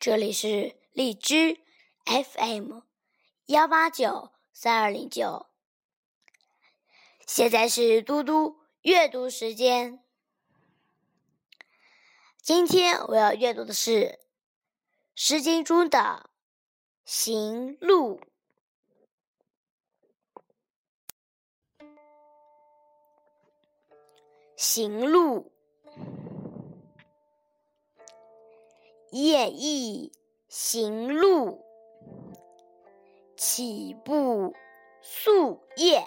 这里是荔枝 FM 幺八九三二零九。现在是嘟嘟阅读时间。今天我要阅读的是《诗经》中的《行路》。行路。夜意行路，起步宿夜。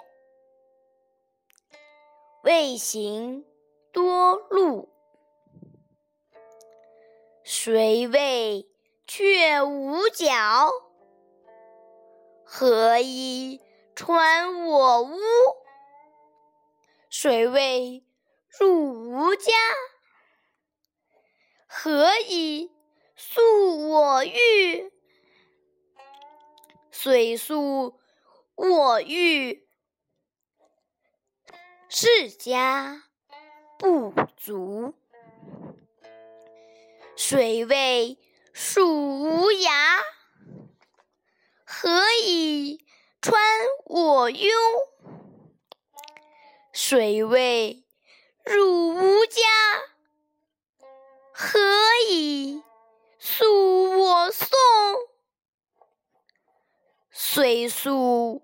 未行多路，谁谓却无脚？何以穿我屋？谁谓入吾家？何以？宿我欲，虽宿我欲，世家不足。水位属无涯？何以穿我庸？谁谓入吾家？虽宿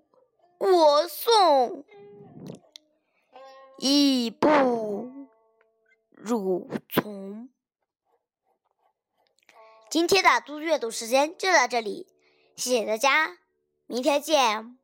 我送，亦不汝从。今天的读阅读时间就到这里，谢谢大家，明天见。